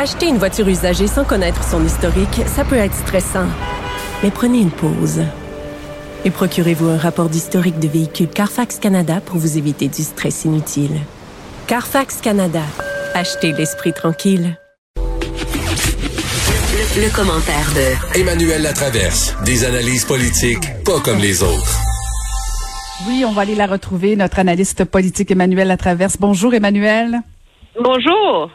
Acheter une voiture usagée sans connaître son historique, ça peut être stressant. Mais prenez une pause. Et procurez-vous un rapport d'historique de véhicule Carfax Canada pour vous éviter du stress inutile. Carfax Canada. Achetez l'esprit tranquille. Le, commentaire de Emmanuel Latraverse. Des analyses politiques pas comme les autres. Oui, on va aller la retrouver, notre analyste politique Emmanuel Latraverse. Bonjour Emmanuel. Bonjour.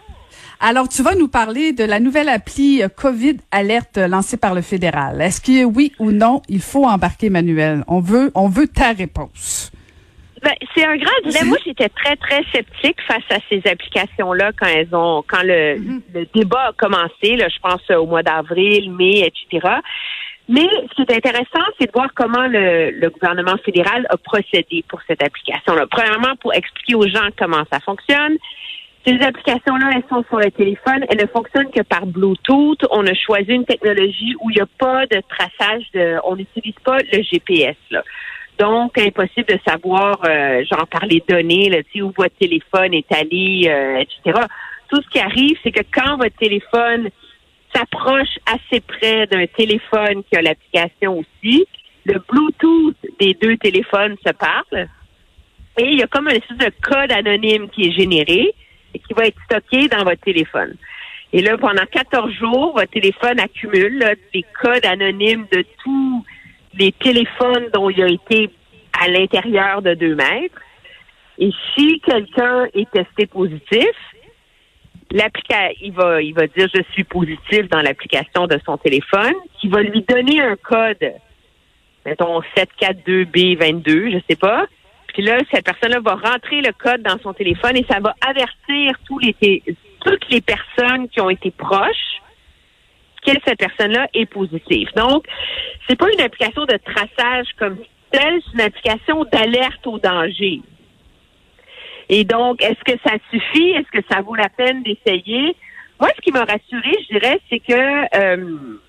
Alors, tu vas nous parler de la nouvelle appli COVID Alerte lancée par le fédéral. Est-ce que oui ou non, il faut embarquer Emmanuel? On veut, on veut ta réponse. Ben, c'est un grand dilemme. Moi, j'étais très, très sceptique face à ces applications-là quand elles ont, quand le, débat a commencé, je pense au mois d'avril, mai, etc. Mais ce qui est intéressant, c'est de voir comment le, le, gouvernement fédéral a procédé pour cette application-là. Premièrement, pour expliquer aux gens comment ça fonctionne. Ces applications-là, elles sont sur le téléphone. Elles ne fonctionnent que par Bluetooth. On a choisi une technologie où il n'y a pas de traçage de, on n'utilise pas le GPS, là. Donc, impossible de savoir, euh, genre par les données, là, où votre téléphone est allé, euh, etc. Tout ce qui arrive, c'est que quand votre téléphone s'approche assez près d'un téléphone qui a l'application aussi, le Bluetooth des deux téléphones se parle. Et il y a comme un espèce de code anonyme qui est généré qui va être stocké dans votre téléphone. Et là, pendant 14 jours, votre téléphone accumule des codes anonymes de tous les téléphones dont il a été à l'intérieur de deux mètres. Et si quelqu'un est testé positif, il va, il va dire je suis positif dans l'application de son téléphone, qui va lui donner un code, mettons 742B22, je sais pas. Puis là, cette personne-là va rentrer le code dans son téléphone et ça va avertir toutes les personnes qui ont été proches que cette personne-là est positive. Donc, c'est pas une application de traçage comme telle, c'est une application d'alerte au danger. Et donc, est-ce que ça suffit? Est-ce que ça vaut la peine d'essayer? Moi, ce qui m'a rassuré, je dirais, c'est que euh,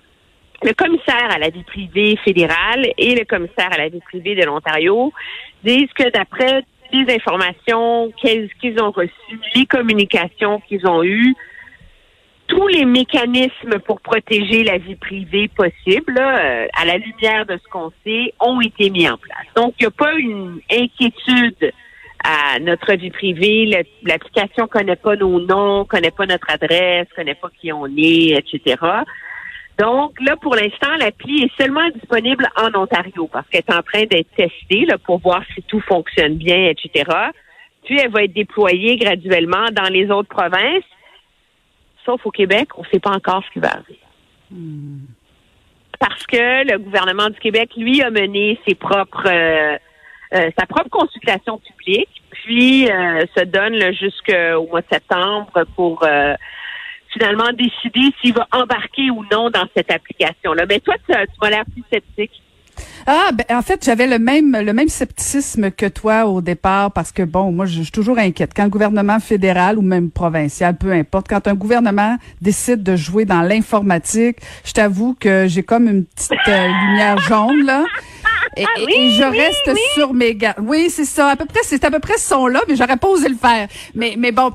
le commissaire à la vie privée fédérale et le commissaire à la vie privée de l'Ontario disent que d'après les informations qu'ils ont reçues, les communications qu'ils ont eues, tous les mécanismes pour protéger la vie privée possible, euh, à la lumière de ce qu'on sait, ont été mis en place. Donc, il n'y a pas une inquiétude à notre vie privée. L'application connaît pas nos noms, connaît pas notre adresse, connaît pas qui on est, etc. Donc là, pour l'instant, l'appli est seulement disponible en Ontario parce qu'elle est en train d'être testée là, pour voir si tout fonctionne bien, etc. Puis elle va être déployée graduellement dans les autres provinces. Sauf au Québec, on ne sait pas encore ce qui va arriver. Parce que le gouvernement du Québec, lui, a mené ses propres euh, euh, sa propre consultation publique, puis euh, se donne jusqu'au mois de septembre pour euh, finalement décider s'il va embarquer ou non dans cette application-là. Mais toi, tu, tu m'as l'air plus sceptique. Ah, ben, en fait, j'avais le même le même scepticisme que toi au départ parce que bon, moi, je, suis toujours inquiète quand le gouvernement fédéral ou même provincial, peu importe, quand un gouvernement décide de jouer dans l'informatique, je t'avoue que j'ai comme une petite lumière jaune là. Et, ah je reste sur mes gardes. Oui, c'est ça. À peu près, c'est à peu près ce son-là, mais j'aurais pas osé le faire. Mais, mais bon,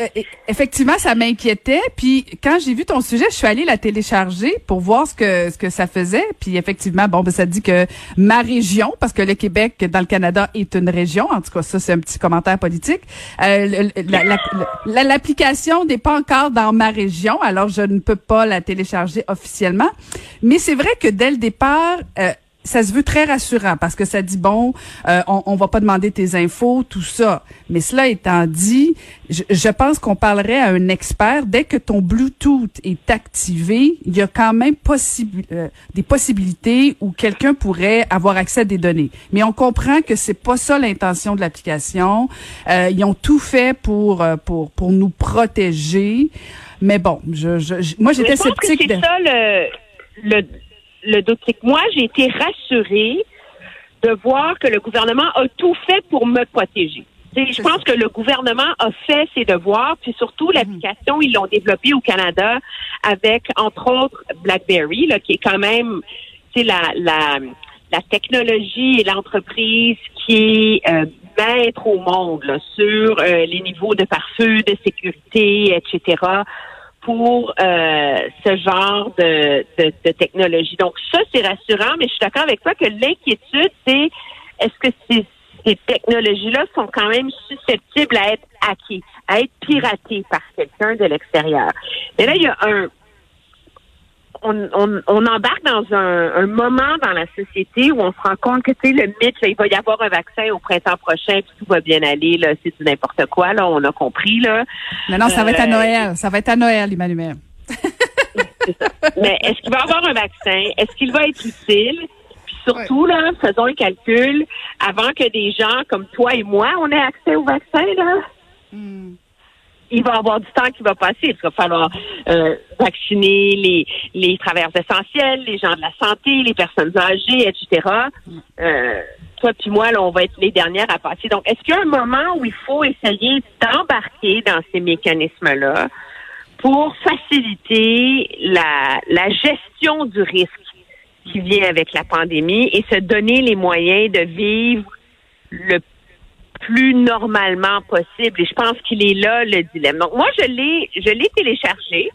euh, effectivement, ça m'inquiétait. Puis quand j'ai vu ton sujet, je suis allée la télécharger pour voir ce que ce que ça faisait. Puis effectivement, bon, ben, ça dit que ma région, parce que le Québec dans le Canada est une région. En tout cas, ça c'est un petit commentaire politique. Euh, L'application n'est pas encore dans ma région, alors je ne peux pas la télécharger officiellement. Mais c'est vrai que dès le départ. Euh, ça se veut très rassurant parce que ça dit bon, euh, on, on va pas demander tes infos, tout ça. Mais cela étant dit, je, pense qu'on parlerait à un expert dès que ton Bluetooth est activé, il y a quand même possible euh, des possibilités où quelqu'un pourrait avoir accès à des données. Mais on comprend que c'est pas ça l'intention de l'application. Euh, ils ont tout fait pour pour pour nous protéger. Mais bon, je, je, moi j'étais sceptique. C'est ça le, le le doute, c'est que moi, j'ai été rassurée de voir que le gouvernement a tout fait pour me protéger. Je pense que le gouvernement a fait ses devoirs, puis surtout l'application, ils l'ont développée au Canada avec, entre autres, BlackBerry, là, qui est quand même, la, la, la technologie et l'entreprise qui est euh, maître au monde sur euh, les niveaux de pare-feu, de sécurité, etc pour euh, ce genre de, technologie. Donc ça, c'est rassurant, mais je suis d'accord avec toi que l'inquiétude, c'est est-ce que ces, ces technologies-là sont quand même susceptibles à être hackées, à être piratées par quelqu'un de l'extérieur? Mais là, il y a un on, on, on, embarque dans un, un, moment dans la société où on se rend compte que tu sais le mythe, là, il va y avoir un vaccin au printemps prochain, puis tout va bien aller, là, c'est du n'importe quoi, là, on a compris là. Mais non, ça va être à euh, Noël, ça va être à Noël, Emmanuel. Mais est-ce qu'il va y avoir un vaccin? Est-ce qu'il va être utile? Puis surtout là, faisons un calcul avant que des gens comme toi et moi, on ait accès au vaccin là. Hmm il va avoir du temps qui va passer. Il va falloir euh, vacciner les, les travailleurs essentiels, les gens de la santé, les personnes âgées, etc. Euh, toi puis moi, là, on va être les dernières à passer. Donc, est-ce qu'il y a un moment où il faut essayer d'embarquer dans ces mécanismes-là pour faciliter la, la gestion du risque qui vient avec la pandémie et se donner les moyens de vivre le plus normalement possible. Et je pense qu'il est là le dilemme. Donc moi, je l'ai, je l'ai téléchargé.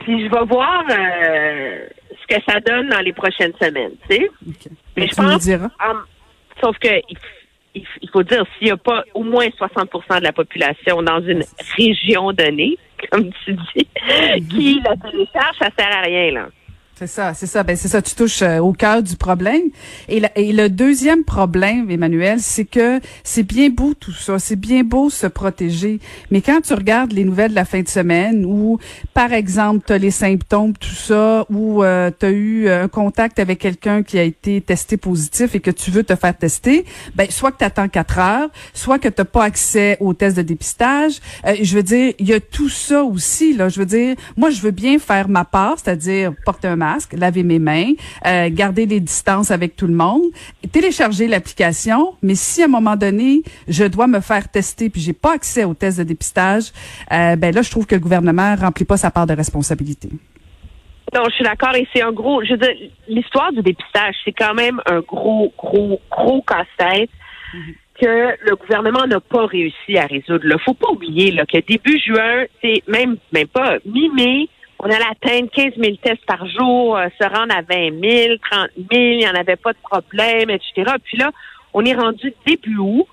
Puis je vais voir euh, ce que ça donne dans les prochaines semaines, tu sais. Mais je pense, sauf que il, faut dire s'il n'y a pas au moins 60% de la population dans une région donnée, comme tu dis, qui la télécharge, ça sert à rien là. C'est ça, c'est ça. Ben c'est ça. Tu touches euh, au cœur du problème. Et, le deuxième problème, Emmanuel, c'est que c'est bien beau tout ça, c'est bien beau se protéger. Mais quand tu regardes les nouvelles de la fin de semaine, où par exemple tu as les symptômes, tout ça, ou euh, tu eu euh, un contact avec quelqu'un qui a été testé positif et que tu veux te faire tester, ben soit que tu attends quatre heures, soit que tu pas accès aux tests de dépistage. je veux dire, il y a tout ça aussi là. Je veux dire, moi je veux bien faire ma part, c'est-à-dire porter un laver mes mains, euh, garder des distances avec tout le monde, télécharger l'application. Mais si à un moment donné, je dois me faire tester puis j'ai pas accès aux tests de dépistage, euh, ben là, je trouve que le gouvernement remplit pas sa part de responsabilité. Non, je suis d'accord. Et c'est un gros, je veux dire, l'histoire du dépistage, c'est quand même un gros, gros, gros casse-tête. Que le gouvernement n'a pas réussi à résoudre. Il faut pas oublier là, que début juin, c'est même même pas mi-mai, on allait atteindre 15 000 tests par jour, euh, se rendre à 20 000, 30 000, il n'y en avait pas de problème, etc. Puis là, on est rendu début août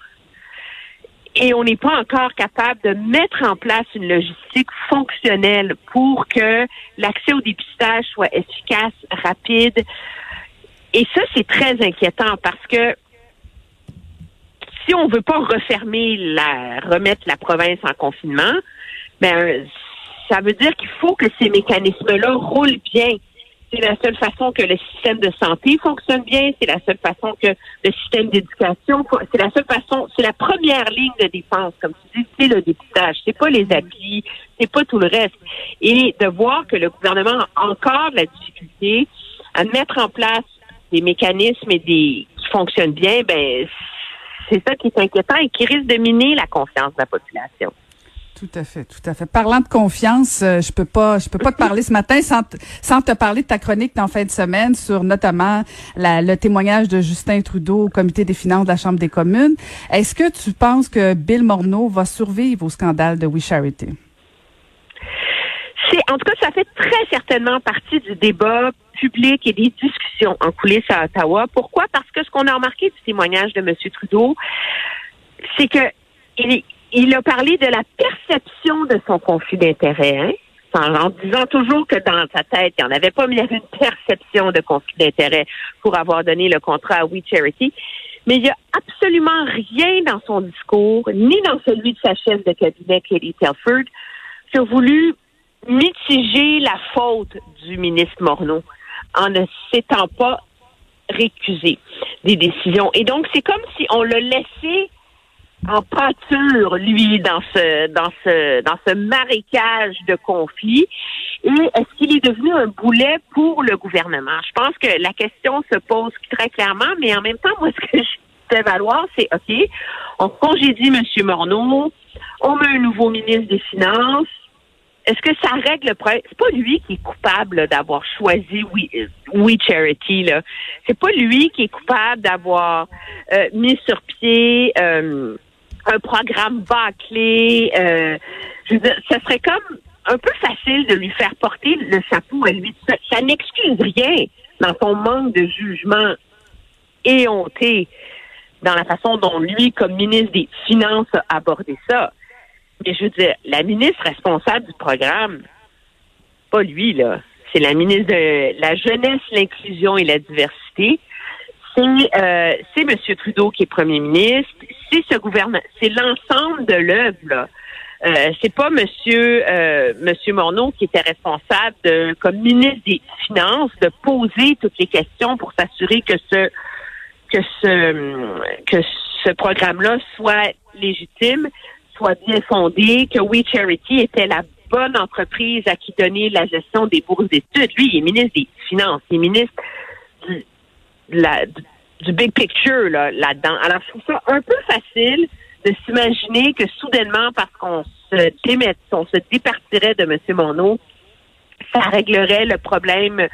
et on n'est pas encore capable de mettre en place une logistique fonctionnelle pour que l'accès au dépistage soit efficace, rapide. Et ça, c'est très inquiétant parce que si on veut pas refermer la, remettre la province en confinement, ben, ça veut dire qu'il faut que ces mécanismes-là roulent bien. C'est la seule façon que le système de santé fonctionne bien. C'est la seule façon que le système d'éducation, c'est la seule façon, c'est la première ligne de défense, comme tu dis, c'est le dépistage. C'est pas les applis, c'est pas tout le reste. Et de voir que le gouvernement a encore de la difficulté à mettre en place des mécanismes et des qui fonctionnent bien, ben c'est ça qui est inquiétant et qui risque de miner la confiance de la population. Tout à fait, tout à fait. Parlant de confiance, euh, je peux pas, je peux pas te parler ce matin sans, sans te parler de ta chronique en fin de semaine sur notamment le témoignage de Justin Trudeau au Comité des finances de la Chambre des communes. Est-ce que tu penses que Bill Morneau va survivre au scandale de We Charity? C'est, en tout cas, ça fait très certainement partie du débat public et des discussions en coulisses à Ottawa. Pourquoi? Parce que ce qu'on a remarqué du témoignage de M. Trudeau, c'est que il, il a parlé de la perception de son conflit d'intérêt, hein, en, disant toujours que dans sa tête, il n'y en avait pas, mais il y avait une perception de conflit d'intérêt pour avoir donné le contrat à We Charity. Mais il n'y a absolument rien dans son discours, ni dans celui de sa chef de cabinet, Katie Telford, qui a voulu mitiger la faute du ministre Morneau en ne s'étant pas récusé des décisions. Et donc, c'est comme si on le laissait en pâture, lui, dans ce, dans ce, dans ce marécage de conflits. Et est-ce qu'il est devenu un boulet pour le gouvernement? Je pense que la question se pose très clairement, mais en même temps, moi, ce que je fais valoir, c'est, OK, on congédie M. Morneau, on met un nouveau ministre des Finances, est-ce que ça règle le problème? C'est pas lui qui est coupable d'avoir choisi We, Charity. Là. C'est pas lui qui est coupable d'avoir euh, mis sur pied euh, un programme bâclé. Euh, je veux dire, ça serait comme un peu facile de lui faire porter le chapeau à lui. Ça, ça n'excuse rien dans son manque de jugement éhonté dans la façon dont lui, comme ministre des Finances, a abordé ça. Mais je veux dire, la ministre responsable du programme, pas lui, là. C'est la ministre de la Jeunesse, l'Inclusion et la Diversité. C'est euh, c'est M. Trudeau qui est premier ministre. C'est ce gouvernement. C'est l'ensemble de l'œuvre. Euh, c'est pas Monsieur euh, Monsieur Morneau qui était responsable de, comme ministre des Finances de poser toutes les questions pour s'assurer que ce que ce que ce programme-là soit légitime, soit bien fondé, que We Charity était la bonne entreprise à qui donner la gestion des bourses d'études. Lui, il est ministre des Finances, il est ministre du big picture là, là-dedans. Alors, je trouve ça un peu facile de s'imaginer que soudainement, parce qu'on se démet, on se départirait de M. Monod, ça réglerait le problème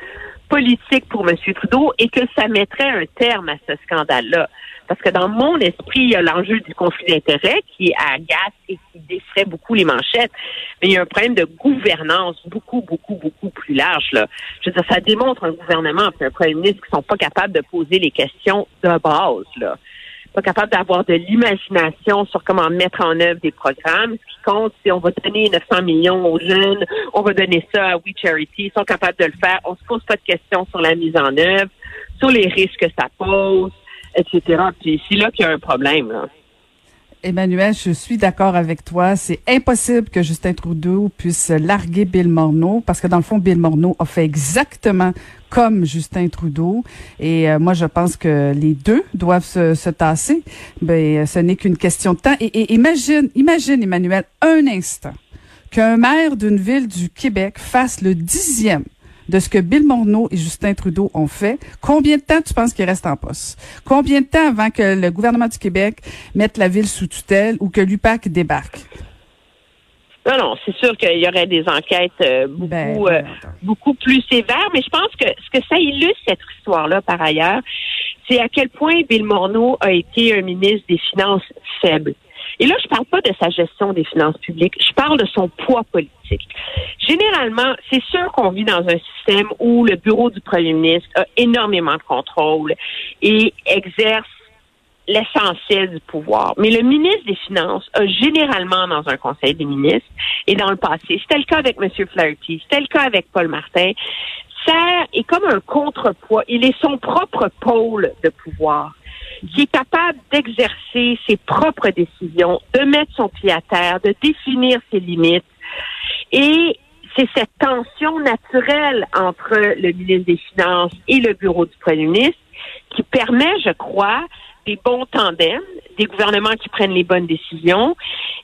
politique pour M. Trudeau et que ça mettrait un terme à ce scandale-là. Parce que dans mon esprit, il y a l'enjeu du conflit d'intérêts qui agace et qui défrait beaucoup les manchettes. Mais il y a un problème de gouvernance beaucoup, beaucoup, beaucoup plus large. Là. Je veux dire, ça démontre un gouvernement et un premier ministre qui sont pas capables de poser les questions de base. Là pas capable d'avoir de l'imagination sur comment mettre en œuvre des programmes. Ce qui compte, c'est on va donner 900 millions aux jeunes, on va donner ça à We Charity. Ils sont capables de le faire. On se pose pas de questions sur la mise en œuvre, sur les risques que ça pose, etc. Puis c'est là qu'il y a un problème. Là. Emmanuel, je suis d'accord avec toi. C'est impossible que Justin Trudeau puisse larguer Bill Morneau parce que dans le fond, Bill Morneau a fait exactement comme Justin Trudeau. Et euh, moi, je pense que les deux doivent se, se tasser. Ben, ce n'est qu'une question de temps. Et, et imagine, imagine, Emmanuel, un instant qu'un maire d'une ville du Québec fasse le dixième de ce que Bill Morneau et Justin Trudeau ont fait, combien de temps tu penses qu'il reste en poste? Combien de temps avant que le gouvernement du Québec mette la ville sous tutelle ou que l'UPAC débarque? Non, non, c'est sûr qu'il y aurait des enquêtes euh, beaucoup, ben, euh, beaucoup plus sévères, mais je pense que ce que ça illustre cette histoire-là, par ailleurs, c'est à quel point Bill Morneau a été un ministre des Finances faible. Et là, je parle pas de sa gestion des finances publiques, je parle de son poids politique. Généralement, c'est sûr qu'on vit dans un système où le bureau du premier ministre a énormément de contrôle et exerce l'essentiel du pouvoir. Mais le ministre des Finances a généralement dans un conseil des ministres et dans le passé, c'était le cas avec M. Flaherty, c'était le cas avec Paul Martin, ça est comme un contrepoids. Il est son propre pôle de pouvoir qui est capable d'exercer ses propres décisions, de mettre son pied à terre, de définir ses limites. Et c'est cette tension naturelle entre le ministre des Finances et le bureau du premier ministre qui permet, je crois, des bons tandems, des gouvernements qui prennent les bonnes décisions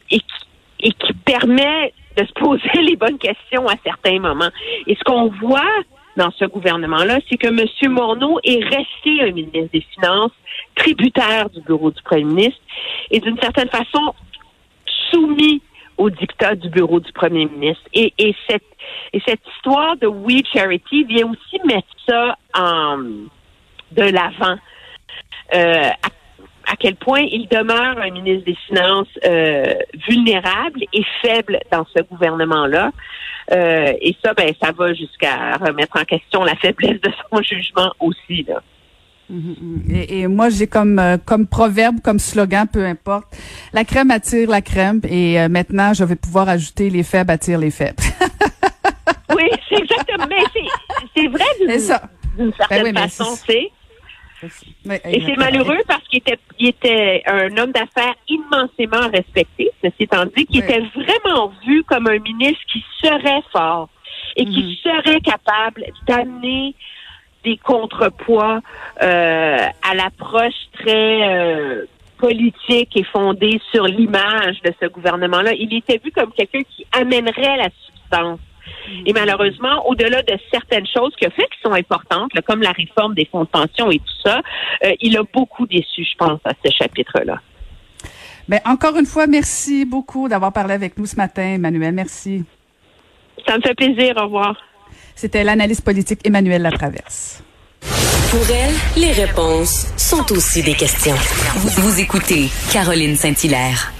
et qui, et qui permet de se poser les bonnes questions à certains moments. Et ce qu'on voit dans ce gouvernement-là, c'est que M. Morneau est resté un ministre des Finances tributaire du bureau du premier ministre et d'une certaine façon soumis au dictat du bureau du premier ministre. Et, et, cette, et cette histoire de We Charity vient aussi mettre ça en, de l'avant. Euh, à, quel point il demeure un ministre des Finances euh, vulnérable et faible dans ce gouvernement-là. Euh, et ça, ben, ça va jusqu'à remettre en question la faiblesse de son jugement aussi. Là. Et, et, moi, j'ai comme euh, comme proverbe, comme slogan, peu importe, la crème attire la crème. Et euh, maintenant, je vais pouvoir ajouter les faibles attirent les faibles. oui, c'est exactement. Mais c'est vrai d'une certaine ben oui, façon, c'est. Et c'est malheureux parce qu'il était, il était un homme d'affaires immensément respecté, ceci étant dit, qui était vraiment vu comme un ministre qui serait fort et qui mm-hmm. serait capable d'amener des contrepoids euh, à l'approche très euh, politique et fondée sur l'image de ce gouvernement-là. Il était vu comme quelqu'un qui amènerait la substance. Et malheureusement, au-delà de certaines choses qu'il a fait qui sont importantes, comme la réforme des fonds de pension et tout ça, euh, il a beaucoup déçu, je pense, à ce chapitre-là. Mais ben, encore une fois, merci beaucoup d'avoir parlé avec nous ce matin, Emmanuel. Merci. Ça me fait plaisir. Au revoir. C'était l'analyste politique Emmanuel Latraverse. Pour elle, les réponses sont aussi des questions. Vous, écoutez Caroline Saint-Hilaire.